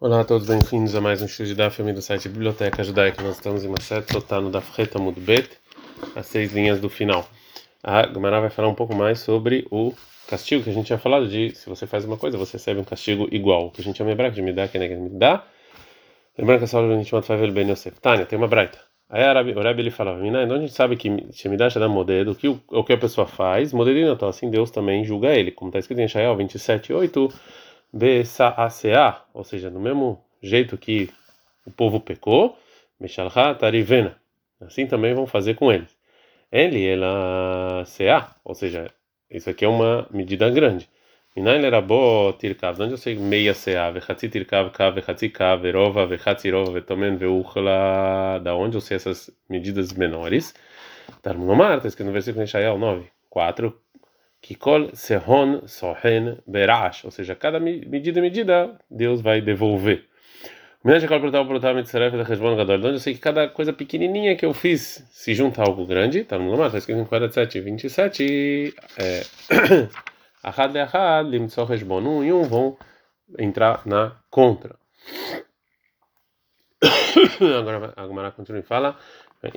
Olá a todos, bem-vindos a mais um estudo da família do site Biblioteca Judaica. Nós estamos em Maset Sotano da Freta Mudbet, as seis linhas do final. A Gemara vai falar um pouco mais sobre o castigo que a gente tinha falado de se você faz uma coisa, você recebe um castigo igual. Que a gente chama Hebraico de Midá, que é me dá. Lembrando que essa aula a gente chama Favel Ben Yosef. Tânia, tem uma braita. Aí o Rebbe ele falava, então a gente sabe que Shemidá dá modelo, que o, o que a pessoa faz, modelino, então assim Deus também julga ele, como está escrito em Shael 27:8 BSACA, ou seja, no mesmo jeito que o povo pecou, Meshalha Tarivena. Assim também vão fazer com eles. Ele, ela CA, ou seja, isso aqui é uma medida grande. Minain era bo tirkav, onde eu sei meia CA, vechatzi tirkav, ka, vechatzi ka, verova, vechatzi rova, vetomen, veuchla, da onde eu sei essas medidas menores. Tarmunomar, está escrito no versículo de Shael 9, 4, Kikol Sehon Sohen Berash, ou seja, cada medida medida Deus vai devolver. Onde eu sei que cada coisa pequenininha que eu fiz se junta a algo grande, tá no Lomar, está escrito em 47, 27, é, Ahad le Ahad, Limtso Heshbon, um e um vão entrar na contra. Agora a Gumara continua e fala.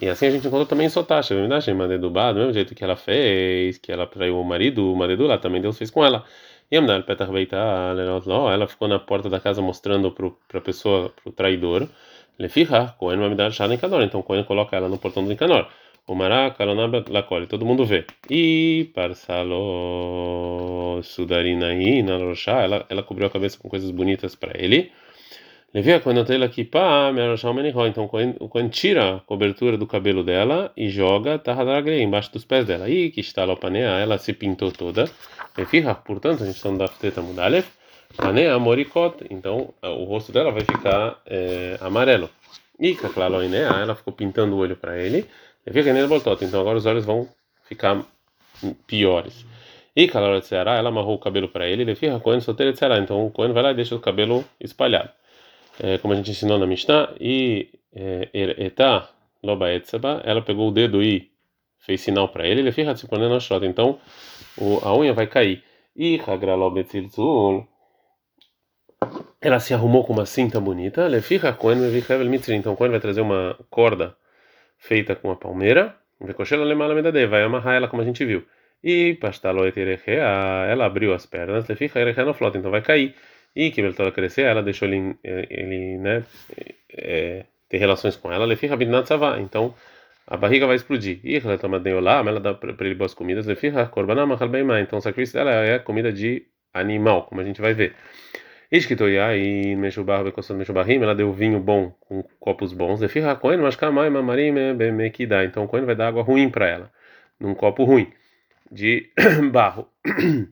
E assim a gente encontrou também Sotasha, verdade? Madedubá, do mesmo jeito que ela fez, que ela traiu o marido, o marido lá também Deus fez com ela. E a Petach ela ficou na porta da casa mostrando para a pessoa, para o traidor. Ele fica, Cohen vai me dar chá em Canor. Então Cohen coloca ela no portão do Canor. O Mará, Kalonab, Lacole, todo mundo vê. E Parsalo Sudarinaí, na ela, ela cobriu a cabeça com coisas bonitas para ele. Levia quando ela aqui pá, então o Cohen tira a cobertura do cabelo dela e joga Tahadagrei embaixo dos pés dela. E que está lá panea, ela se pintou toda. Levia, portanto, a gente está no Dafteta Mudalef. Panea moricot, então o rosto dela vai ficar é, amarelo. E Kaklaloinea, ela ficou pintando o olho para ele. Levia nem botot, então agora os olhos vão ficar piores. E Kalorot Ceará, ela amarrou o cabelo para ele. Levia Cohen de Ceará, então o Cohen vai lá e deixa o cabelo espalhado é, como a gente ensinou na Mishnah, e é, Etá Loba Etzeba, ela pegou o dedo e fez sinal para ele, ele fica disciplinando a então o, a unha vai cair. E Hagra Lobetzilzul, ela se arrumou com uma cinta bonita, ele fica com então quando vai trazer uma corda feita com uma palmeira, vai amarrar ela como a gente viu. E pastaloet ela abriu as pernas, ele fica no flota, então vai cair. E que ele toda crescer, ela deixou ele, ele né, é, ter relações com ela, ele fica então a barriga vai explodir. E ela toma lá, ela dá para ele boas comidas, ele fica korbanama então o sacrifício dela é comida de animal, como a gente vai ver. Ishkitoya e Meshubar Bekosot Meshubarim, ela deu vinho bom com copos bons. Ele fica Cohen, mas Kamai Mamarim Bemekida. Então Cohen vai dar água ruim para ela, num copo ruim, de barro.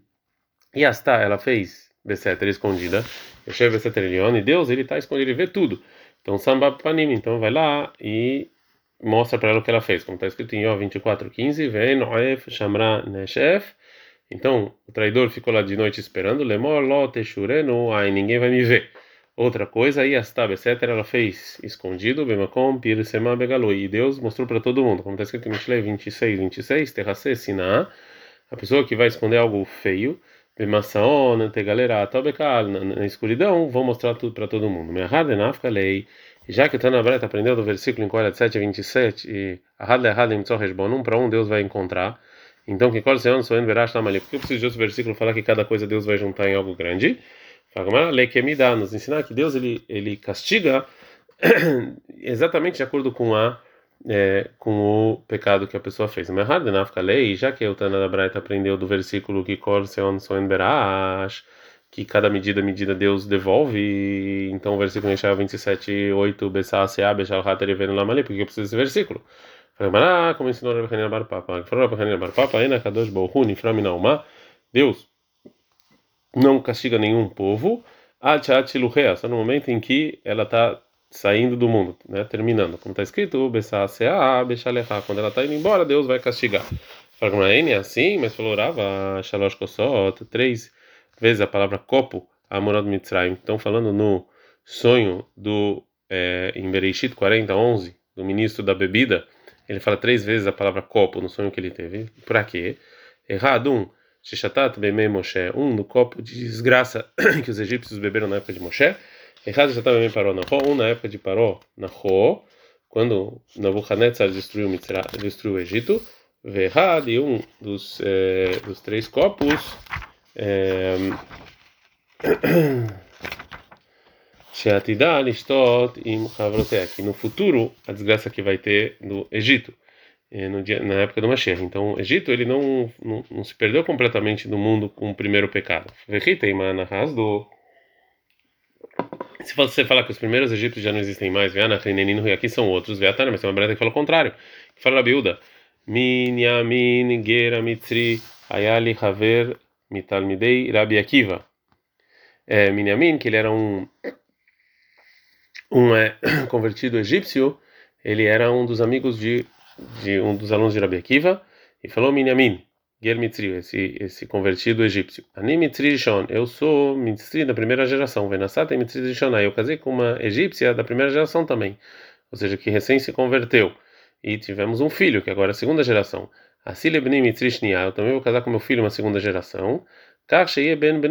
E Asta, ela fez Beseter escondida. Yoshev Beseter Elion, e Deus ele está escondido, ele vê tudo. Então Samba Panim, então vai lá e mostra para ela o que ela fez. Como está escrito em Yó 24:15, vem Noef Shamra Neshef. Então o traidor ficou lá de noite esperando, Lemor Lo Teshurenu, aí ninguém vai me ver. Outra coisa, aí Astab, etc., ela fez escondido, Bemakom, Pirsema, Begalu, e Deus mostrou para todo mundo, como está escrito em Mishle 26, 26, Terrace, Siná, a pessoa que vai esconder algo feio, na escuridão, vou mostrar tudo para todo mundo. Lei. Já que o Tanabret aprendeu do versículo em Coelho 7 a 27, e Ahad Lehad Limtzor Heshbon, um para um Deus vai encontrar. Então, que Kol Seon Soen Verash Tamali. Por que eu preciso de outro versículo falar que cada coisa Deus vai juntar em algo grande? Lei que me dá, nos ensinar que Deus ele, ele castiga exatamente de acordo com a é, com o pecado que a pessoa fez. Mas na lei, já que o Tana da Braita aprendeu do versículo que Kor Seon Soen Berash, que cada medida medida Deus devolve, então o versículo em 27, 8, Bessá, Seá, Bechal, Hater, Venu, Lamali, porque eu preciso desse versículo. Falei, como ensinou Rabbi Hanina Bar Papa, falou Rabbi Hanina Bar Papa, Ena Kadosh Bohu, Nifram Inauma, Deus não castiga nenhum povo, Achat Luhea, só no momento em que ela está saindo do mundo, né? terminando. Como está escrito, quando ela está indo embora, Deus vai castigar. Fala é assim, mas falou Rava, Shalosh Kosot, três vezes a palavra copo, Amorad Mitzrayim. Estão falando no sonho do, é, em Bereshit 40, 11, do ministro da bebida. Ele fala três vezes a palavra copo no sonho que ele teve. Para quê? Errado, um. Shishatat Bemei Moshe, um no copo de desgraça que os egípcios beberam na época de Moshe. Errado já estava bem parou na Ró, um na época de parou na Ró, quando Nabucodonosor destruiu, destruiu o Egito, Verrad e um dos, eh, dos três copos. Que no futuro a desgraça que vai ter no Egito, no dia, na época do Mashiach. Então, o Egito ele não, não, não se perdeu completamente do mundo com o primeiro pecado. do se você falar que os primeiros egípcios já não existem mais, e aqui são outros, mas tem uma breta que fala o contrário, que fala a Biúda, Minyamin Gera Mitri Ayali Haver Mitalmidei Rabi Akiva. É, Minyamin, que ele era um um é, convertido egípcio, ele era um dos amigos de, de um dos alunos de Rabi Akiva, e falou Minyamin, Ger Mitzri, esse, esse convertido egípcio. Ani Mitzri Rishon, eu sou Mitzri da primeira geração, Venassata e Mitzri Rishon, eu casei com uma egípcia da primeira geração também, ou seja, que recém se converteu. E tivemos um filho, que agora é a segunda geração. Asilebni Mitzri Shnia, eu também vou casar com meu filho, uma segunda geração. Ben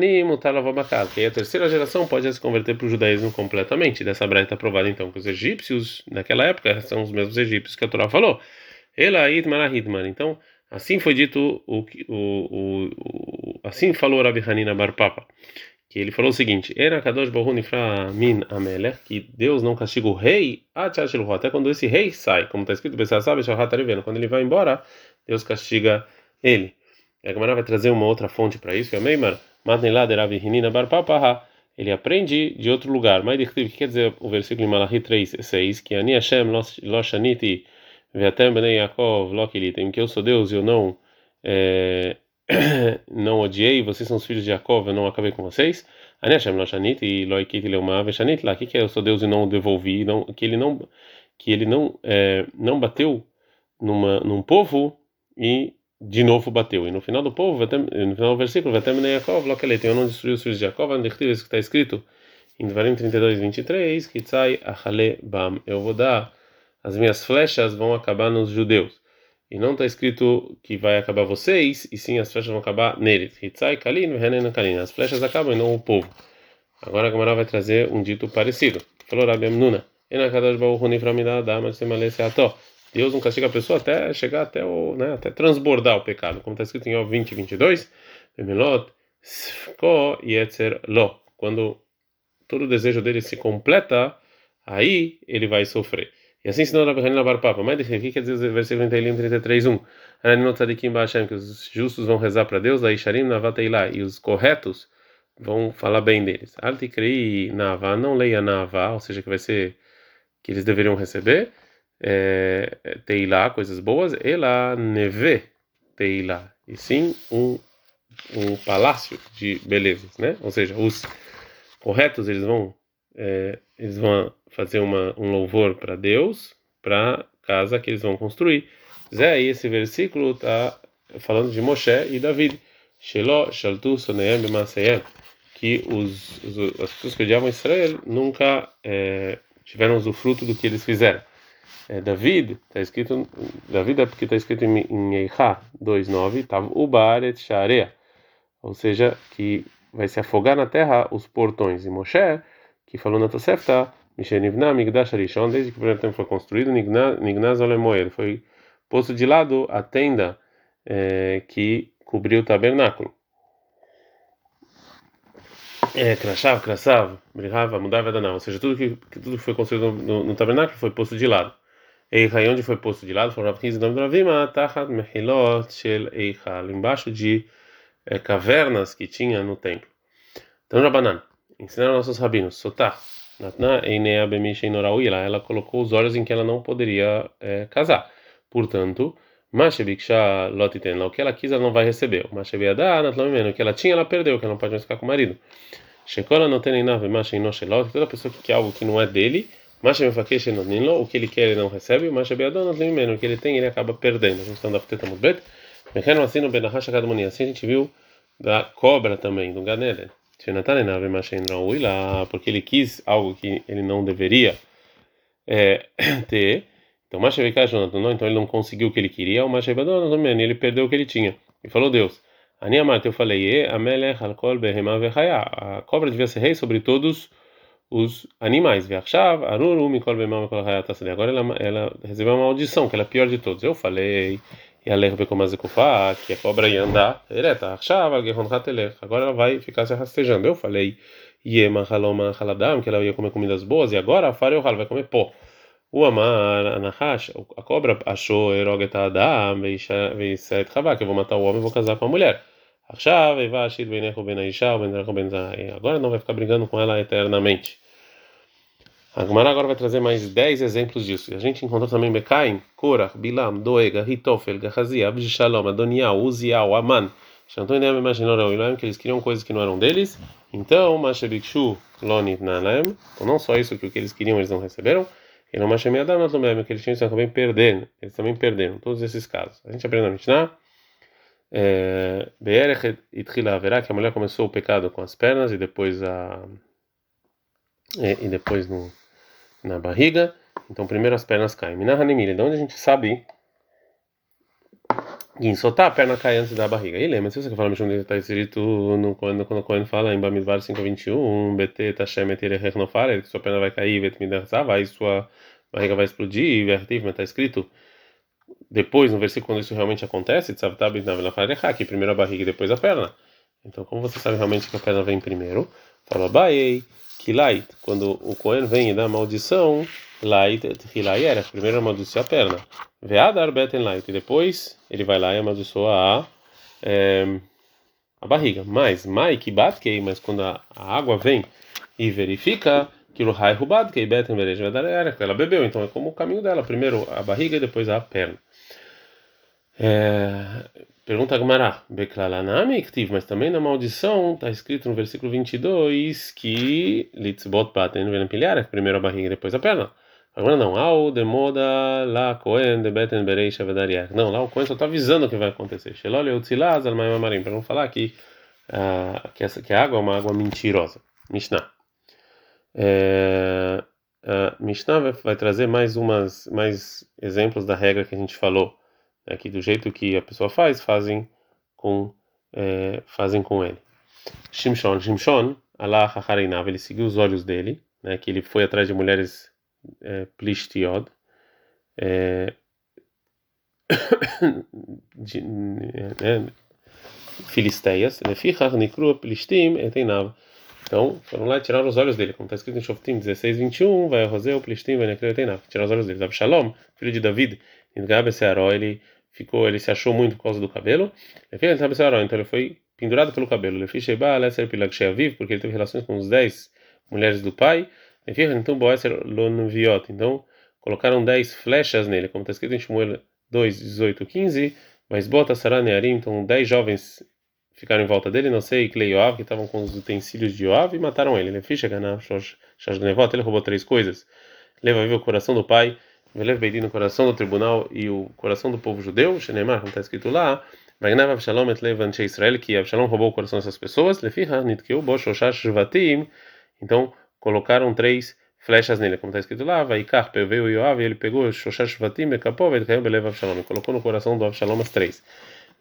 que a terceira geração pode se converter para o judaísmo completamente. Dessa brecha está provado então que os egípcios, naquela época, são os mesmos egípcios que a Torá falou. Ela Hitman Então, assim foi dito, o, o, o, assim falou Rabi Hanina Bar Papa, que ele falou o seguinte: Era Kadosh Min Amelech, que Deus não castiga o rei até quando esse rei sai, como está escrito, quando ele vai embora, Deus castiga ele. A Gemara vai trazer uma outra fonte para isso. Ele aprende de outro lugar. Mas que quer dizer o versículo em Malachi 3, 6? Que Ani Hashem lo shaniti ve'atem bnei Yaakov lo kilitem. Que eu sou Deus e eu não é, não odiei. Vocês são os filhos de Jacob, eu não acabei com vocês. Ani Hashem lo shaniti lo ikiti leuma ve'shanit lá. O que é eu sou Deus e não devolvi? Não, que ele não que ele não é, não bateu numa num povo e de novo bateu. E no final do povo, no final do versículo, Vatemene Yaakov, Lokelete, eu não destruí os filhos de Jacob, isso que está escrito em Devarim 32, 23, Kitzai Achale Bam, eu vou dar, as minhas flechas vão acabar nos judeus. E não está escrito que vai acabar vocês, e sim as flechas vão acabar neles. Hitzai as flechas acabam e não o povo. Agora a Gamara vai trazer um dito parecido. Deus não castiga a pessoa até chegar até o, né, até transbordar o pecado, como está escrito em Jó 20, 22, Melot, Sfko Yetzer Lo. Quando todo o desejo dele se completa, aí ele vai sofrer. E assim ensinou Rabbi Hanina Bar Papa. Mas o que quer dizer o versículo 33, 1? Que os justos vão rezar para Deus, aí Sharim Navateilah, e os corretos vão falar bem deles. Altikri Nava, não leia Nava, ou seja, que vai ser que eles deveriam receber é, teilá, coisas boas, ela neve teilá, e sim um, um palácio de belezas, né? Ou seja, os corretos eles vão é, eles vão fazer uma, um louvor para Deus, para casa que eles vão construir. Zé, aí esse versículo está falando de Moshe e David. Shelo, Shaltu, Soneem, que os, os, as pessoas que odiavam Israel nunca é, tiveram usufruto do que eles fizeram é, David, está escrito, David é porque está escrito em, em Eichá 2.9, estava ou seja, que vai se afogar na terra os portões. E Moshe, que falou na Tosefta, Mishenivna Migdash Arishon, desde que o primeiro templo foi construído, Nignaz Olemoel, foi posto de lado a tenda é, que cobriu o tabernáculo. É, Krashav, Krasav, Brihava, Mudava, Danah, ou seja, tudo que, tudo que foi construído no, no, tabernáculo foi posto de lado. Eichai, onde foi posto de lado, foram 15 nome do Ravima, Tachat Mehilot Shel embaixo de é, cavernas que tinha no templo. Então, Rabanan, ensinaram nossos rabinos, Sotah, Natna Einea Bemisha Inorauila, ela colocou os olhos em que ela não poderia é, casar. Portanto, o que ela quis, ela não vai receber. O que ela tinha, ela perdeu, que ela não pode mais ficar com o marido. Shekola toda pessoa que quer algo que não é dele, o que ele quer ele não recebe, o que ele tem ele acaba perdendo. A gente. Assim a gente viu da cobra também, do Ganeden. Porque ele quis algo que ele não deveria é, ter. Então, não, então ele não conseguiu o que ele queria, o ele perdeu o que ele tinha. E falou Deus. Aniamat, eu falei, a cobra devia ser rei sobre todos os animais. Agora ela, ela recebeu uma maldição, que ela é a pior de todos. Eu falei, que a cobra ia andar Agora ela vai ficar se rastejando. Eu falei, que ela ia comer comidas boas, e agora a Fareu vai comer pó. O Amar, Anahash, a cobra achou Eroget Adam, Veisset Chavá, que eu vou matar o homem e vou casar com a mulher. Agora não vai ficar brigando com ela eternamente. A Gemara agora vai trazer mais 10 exemplos disso. A gente encontrou também Bekain, Korah, Bilam, Doega, Hitofel, Gahazi, Abishalom, Adonial, Uzial, Aman. Shantou nem imaginaram que eles queriam coisas que não eram deles. Então, Mashabikshu, Lonit Nalaem. Então, não só isso que o que eles queriam eles não receberam. E não Mashamia Adam, que eles tinham também perderam. Eles também perderam. Todos esses casos. A gente aprende na Mishnah. Beerech Itchila Haverá, que a mulher começou o pecado com as pernas e depois a. E depois no, na barriga. Então, primeiro as pernas caem. Minahanimile, de onde a gente sabe soltar a perna cai antes da barriga. E lembra, se você falar Mishum está escrito no, quando, quando Cohen fala em Bamidbar 521, BT Tashem Etirech Nofare, que sua perna vai cair, vai sua barriga vai explodir, Vertiv, mas está escrito depois, no versículo, quando isso realmente acontece, que primeiro a barriga e depois a perna. Então, como você sabe realmente que a perna vem primeiro? Fala, Baei, Kilait, quando o Cohen vem e dá maldição, Light era primeiro amaldiçoa a perna. Veadar beten light. E depois ele vai lá e amaldiçoa a, é, a barriga. Mas, mai que batkei, mas quando a, a, água vem e verifica que o rai rubatkei beten verej era ela bebeu. Então é como o caminho dela. Primeiro a barriga e depois a perna. É, pergunta a Gmará, Beklalanami Ktiv, mas também na maldição está escrito no versículo 22 que Litzbot baten venempilhar, primeiro a barriga e depois a perna. Agora não, ao demoda lá Cohen de Beten Bereisha. Não, lá o Cohen só está avisando o que vai acontecer. Shelole Utzilaz al Marim, para não falar que, uh, que, essa, que a água é uma água mentirosa. Mishnah. É, uh, Mishnah vai, vai, trazer mais umas mais exemplos da regra que a gente falou. Né, que do jeito que a pessoa faz, fazem com, é, fazem com ele. Shimshon, Shimshon, Allah Hachareinav, ele seguiu os olhos dele, né, que ele foi atrás de mulheres é, plistiod, é, de, é, filisteias, nikru plistim eteinav. Então, foram lá tirar os olhos dele, como está escrito em Shoftim 16, 21, vai Rosé, o Plistim, vai Nekru eteinav, tirar os olhos dele. Absalom, filho de David, em Searó, ele ficou, ele se achou muito por causa do cabelo, então ele foi pendurado pelo cabelo. Ele fez Pilag porque ele teve relações com os 10 mulheres do pai, então. Então colocaram 10 flechas nele, como está escrito em Shmuel 2, 18, 15. Mas bota Saranearim, então 10 jovens ficaram em volta dele, não sei, Klei Yoav, que estavam com os utensílios de Yoav e mataram ele. Ele ele roubou três coisas. Leva vivo o coração do pai, Velev Beidin no coração do tribunal e o coração do povo judeu, Shenemar, como está escrito lá. Vagnav Avshalom et Lev Israel, que Avshalom roubou o coração dessas pessoas. Lefiha Nitkeu Bo Shoshash Shvatim. Então colocaram três flechas nele, como está escrito lá, vai Carpe veio Yoav, e ele pegou Shoshash Vatim, Kapov, ele caiu Belev Avshalom, colocou no coração do Avshalom as três.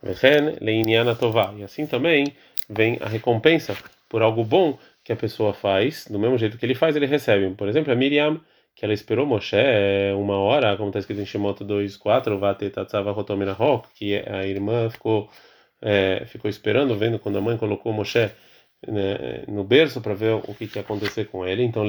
Vechen Leiniana Tová, e assim também vem a recompensa por algo bom que a pessoa faz, do mesmo jeito que ele faz, ele recebe. Por exemplo, a Miriam, que ela esperou Moshe uma hora, como está escrito em Shemot 2.4, Vate Tatzava Rotomira Rock, que a irmã ficou, é, ficou esperando, vendo quando a mãe colocou Moshe né, no berço para ver o que, que ia acontecer com ele. Então,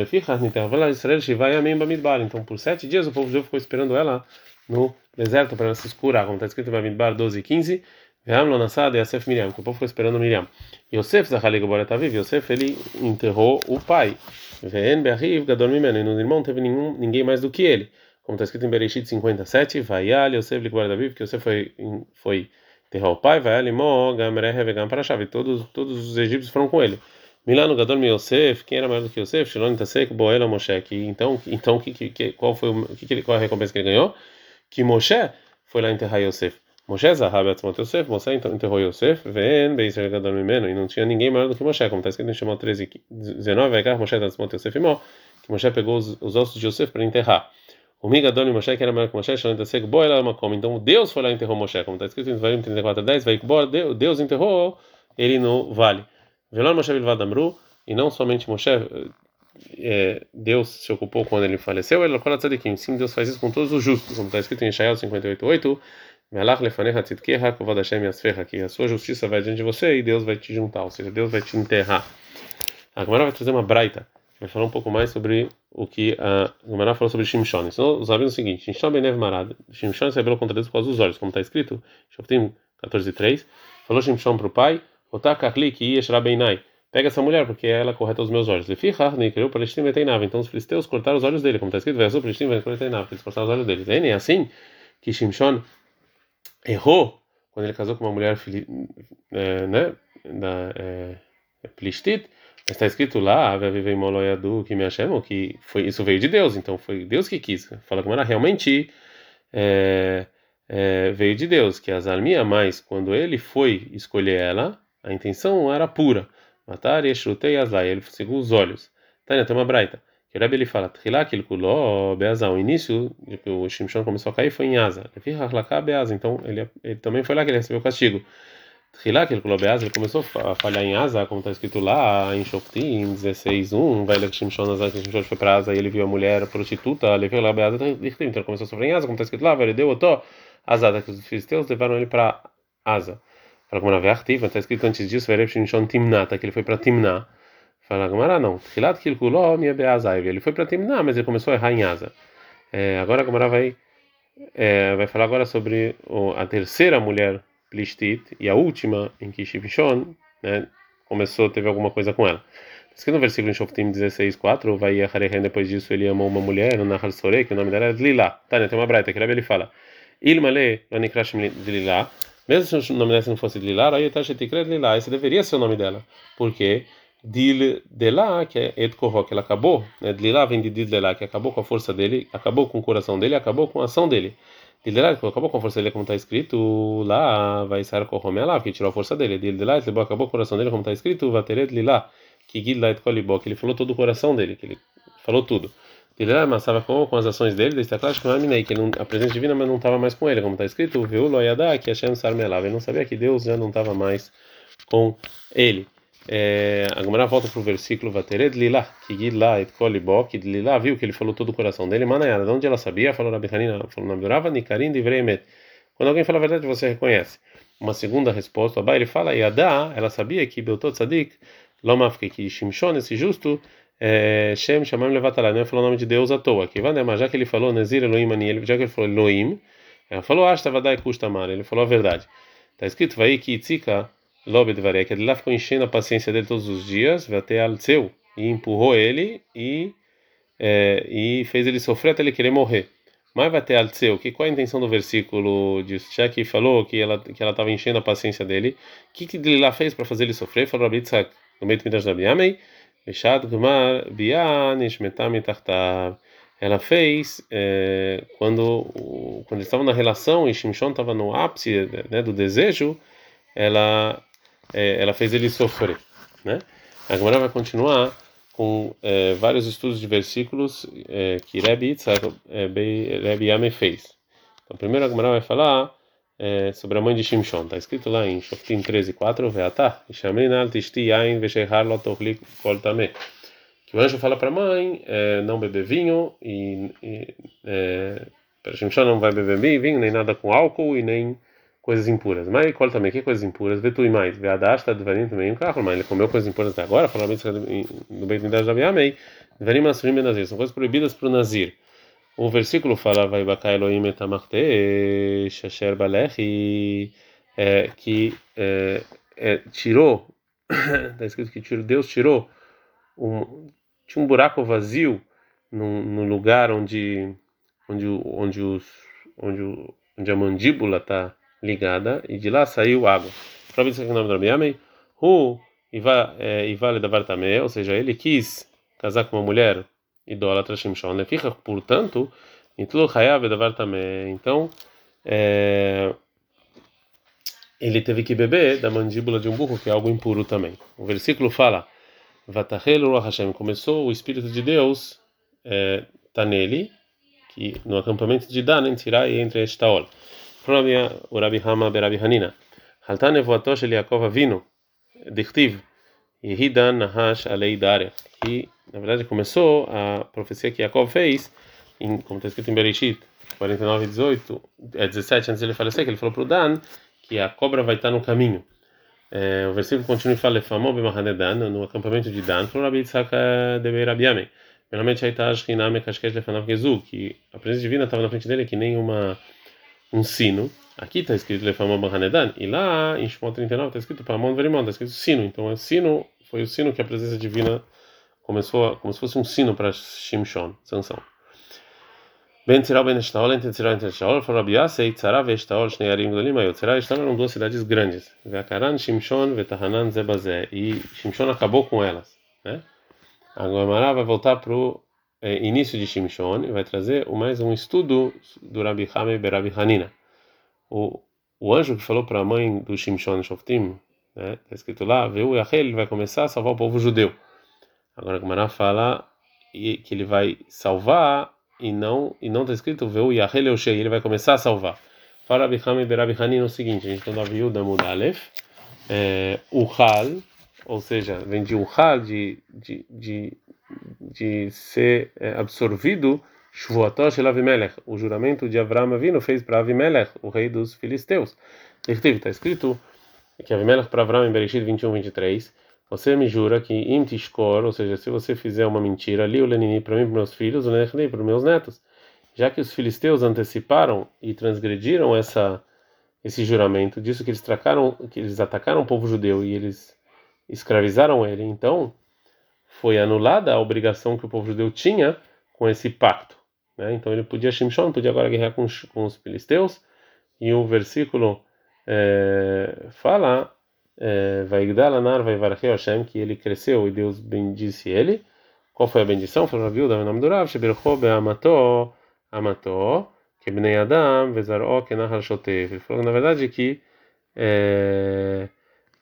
então por sete dias o povo judeu ficou esperando ela no deserto para ela se escurar, como está escrito em Bamidbar 12 e 15. Veamlo Nassad e Yosef Miriam, que o povo ficou esperando Miriam. Yosef Zahalik Boretaviv, Yosef ele enterrou o pai. Ve'en Be'ahiv Gadol Mimeno, e no irmão teve nenhum, ninguém mais do que ele. Como está escrito em Bereshit 57, Vaial Yosef Likboretaviv, que Yosef foi, foi enterrar o pai, vai alimó, gamrehe vegam para chave. Todos, todos os egípcios foram com ele. Milano Gadol Yosef, quem era maior do que Yosef? Shalom Tasek, Boela Moshe. Então, então que, que, qual foi o, que, qual a recompensa que ele ganhou? Que Moshe foi lá enterrar Yosef. Moshe Zahab Atzmot Yosef, Moshe enterrou Yosef, Ven Beiser Gadol Mimeno, e não tinha ninguém maior do que Moshe, como está escrito em Shemot 13, 19, vai cá, Moshe Atzmot Yosef Imó, que Moshe pegou os, os ossos de Yosef para enterrar. O Migadon e Moshe, que era maior que Moshe, Shalom Tasek, Boa ela uma como. Então Deus foi lá e enterrou Moshe, como está escrito em Varim 34, 10, vai que Deus enterrou ele no vale. Velon Moshe Vilvad Amru, e não somente Moshe, é, Deus se ocupou quando ele faleceu, ele colocou tzadikim. Sim, Deus faz isso com todos os justos, como está escrito em Ishael 58:8. que a sua justiça vai diante de você e Deus vai te juntar, ou seja, Deus vai te enterrar. A Gemara vai trazer uma braita, vai falar um pouco mais sobre o que a Gemara falou sobre Shimshon. Então, os avisos o seguinte: Shimshon Benev Marad. Shimshon se revelou contra Deus causa dos olhos, como está escrito, Shoftim 14:3. Falou Shimshon para o pai: Otakakli ki yeshra beinai pega essa mulher, porque ela correta os meus olhos. o Palestina Então os filisteus cortaram os olhos dele, como está escrito, Versou Palestina eles cortaram os olhos deles. É assim que Shimshon errou quando ele casou com uma mulher é, né, da é, Plistit, está escrito lá, que me que foi isso veio de Deus, então foi Deus que quis. Fala como era realmente é, é, veio de Deus, que as armia mais quando ele foi escolher ela, a intenção era pura. Matar Yeshrutei Azai, ele cegou os olhos. Tânia, tem uma braita. Que Rebbe ele fala, Tchilá aquele culó Beazá. O início o Shimshon começou a cair foi em Asa. Então ele, ele também foi lá que ele recebeu o castigo. Tchilá aquele culó Beazá, ele começou a falhar em Asa, como está escrito lá em Shoftim 16.1. Vai ler Shimshon Shimshon foi para Asa e ele viu a mulher prostituta, ele viu lá Beazá, então ele começou a sofrer em Asa, como está escrito lá, ele deu o to. Azada, que os filisteus levaram ele para Asa. Fala como na Vertiva, está escrito antes disso, Verev Shimshon Timnata, que ele foi para Timná. Fala Gamara, não. Tilat Kilkuló, minha Beazai. Ele foi para Timná, mas ele começou a errar em asa. É, agora a Gamara vai, é, vai falar agora sobre o, a terceira mulher Plishtit e a última em que Shimshon né, começou, teve alguma coisa com ela. Escrito no versículo em Shoftim 16:4, vai Harehen depois disso ele amou uma mulher, Nahal Sore, que o nome dela é Lila. Tânia, tem uma braita que ele fala: Ilmale, Lanikrashim Lila. Mesmo se o nome dela não fosse Lilá, aí tá Lilá, esse deveria ser o nome dela. Porque Dil Delá, que é Et Koró, que ela acabou, né? Lilá vem de Dil Delá, que acabou com a força dele, acabou com o coração dele, acabou com a ação dele. Dil Delá, que acabou com a força dele, como está escrito, lá vai ser Koromela, que tirou a força dele. Dil Delá, acabou com o coração dele, como está escrito, Vateret Lilá, que Gil Kolibó, que ele falou todo o coração dele, que ele falou tudo. Ele amassava com, com as ações dele, desse claro que que ele a presença divina mas não estava mais com ele, como está escrito, viu Loyadá, que Hashem Sarmelava. Ele não sabia que Deus já não estava mais com ele. É, a Gemara volta para o versículo Vatered Lila, que Gilá et Kolibó, que Lila viu que ele falou todo o coração dele, Manayara, de onde ela sabia? Falou na Bechanina, falou na Durava, Nikarim de Vremet. Quando alguém fala a verdade, você reconhece. Uma segunda resposta, Abai, ele fala, Yadá, ela sabia que Beltot Sadik, Lomafke, que Shimshon, esse justo, é, Shem Shamam Levatalá, não falou o nome de Deus à toa. Que mas já que ele falou Nezir Elohim já que ele falou Elohim, ela falou Ashta Vadai Kustamar, ele falou a verdade. Está escrito vai que Itzika Lobe Dvaré, que ele lá ficou enchendo a paciência dele todos os dias, vai até Alceu, e empurrou ele e, é, e fez ele sofrer até ele querer morrer. Mas vai ter Alceu, que qual é a intenção do versículo disso? Já que falou que ela que ela estava enchendo a paciência dele, o que, que ele lá fez para fazer ele sofrer? Falou Rabi Tzak, no meio da Biamei, Beshat Gmar Ela fez é, quando quando eles estavam na relação e Shimshon estava no ápice né, do desejo, ela é, ela fez ele sofrer, né? A Gemara vai continuar com é, vários estudos de versículos é, que Rebbe Yitzhak, é, Rebbe Yame fez. Então, primeiro a Gemara vai falar é, sobre a mãe de Shimshon. Está escrito lá em Shoftim 13, 4, Veatá, Kol. Que o anjo fala para a mãe é, não beber vinho e, e é, para Shimshon não vai beber vinho, nem nada com álcool e nem coisas impuras. Mas qual também? Que coisas impuras? Vê tu e mais. Vê a Dashta, Devarim também um carro, mas ele comeu coisas impuras até agora, falando no Beit Midrash da Biamei. Devarim Asurim Benazir. São coisas proibidas para o Nazir. O versículo fala vai bakai Elohim etamarte shasher balechi é, que é, é, tirou está escrito que tirou, Deus tirou um, tinha um buraco vazio no, no lugar onde onde onde os onde, onde a mandíbula está ligada e de lá saiu água. Ver se é nome do Rabi Hu Ivale da Vartamé, ou seja, ele quis casar com uma mulher idólatra Shimshon fica portanto, tudo Hayav Davar também. Então, é, ele teve que beber da mandíbula de um burro, que é algo impuro também. O versículo fala: Vatahelu Hashem começou o Espírito de Deus está é, nele, que no acampamento de Dan, em Tirai, entre Estaol. O Rabi Hama Berabi Hanina. Haltan Evoatosh Yaakov Avinu, Dichtiv. e Hidan Nahash Aleidaria, que na verdade começou a profecia que Jacob fez, em, como está escrito em Bereshit 49 18, é 17 antes ele falecer, que ele falou para o Dan que a cobra vai estar no caminho. É, o versículo continua e fala: Famou Dan no acampamento de Dan, falou Rabi Tzaka de Beirabiame. Realmente aí está Shiname Kashkesh Lefanav Gezu, que a presença divina estava na frente dele que nem uma, um sino. Aqui está escrito Lefamon Bahanedan, e lá em Shmot 39 está escrito Pamon Verimon, está escrito sino. Então, o sino foi o sino que a presença divina começou, como se fosse um sino para Shimshon, Sansão. Ben Tzirah Ben Eshtaol, entre Tzirah e Eshtaol, falou Rabi Yasei, Tzara ve Eshtaol, Shnei Arim Gdolim, aí Tzirah e Eshtaol eram duas cidades grandes. Veakaran, Shimshon, Vetahanan, Zebazé. E Shimshon acabou com elas. Né? Agora Mará vai voltar para o é, início de Shimshon e vai trazer mais um estudo do Rabi Hame Berabi Hanina. O, o anjo que falou para a mãe do Shimshon Shoftim, está né, escrito lá, viu Yahel, ele vai começar a salvar o povo judeu. Agora Mará fala que ele vai salvar e não e não está escrito viu Yahel Eushei, ele vai começar a salvar. Fala Rabi Hame Berabi Hanina o seguinte, a gente está na viúva Mudalef, é, o Hal ou seja, vem de uhal, de, de, de, de ser é, absorvido, Shvuatosh el Avimelech, o juramento de Avram Avinu fez para Avimelech, o rei dos filisteus. Está escrito que Avimelech para Avram em Bereshit 21, 23, você me jura que im tishkor, ou seja, se você fizer uma mentira, ali o lenini para mim, para meus filhos, o lenini para meus netos. Já que os filisteus anteciparam e transgrediram essa esse juramento, disso que eles tracaram, que eles atacaram o povo judeu e eles escravizaram ele. Então, foi anulada a obrigação que o povo judeu tinha com esse pacto. Né? Então, ele podia, Shimshon, podia agora guerrear com, com os filisteus. E o versículo é, fala, é, vai Anar, vai Hashem, que ele cresceu e Deus bendisse ele. Qual foi a bendição? Foi Rabi Uda, o nome do Rav, Shebercho Be'amato, Amato, Adam, Vezaró. Ele falou, na verdade, que é,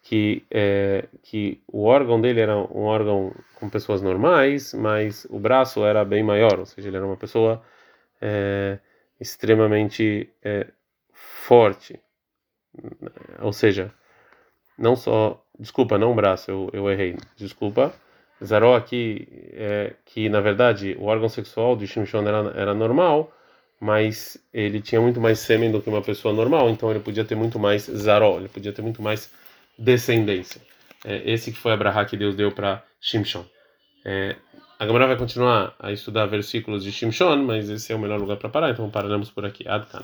que é, que o órgão dele era um órgão com pessoas normais, mas o braço era bem maior, ou seja, ele era uma pessoa é, extremamente é, forte, ou seja, não só, desculpa, não o braço, eu, eu errei, desculpa. Zaró aqui é que na verdade o órgão sexual de Shimshon era, era normal, mas ele tinha muito mais sêmen do que uma pessoa normal, então ele podia ter muito mais zaró, ele podia ter muito mais descendência. É, esse que foi a brahá que Deus deu para Shimshon. É, a Gamara vai continuar a estudar versículos de Shimshon, mas esse é o melhor lugar para parar, então pararemos por aqui. Adkan.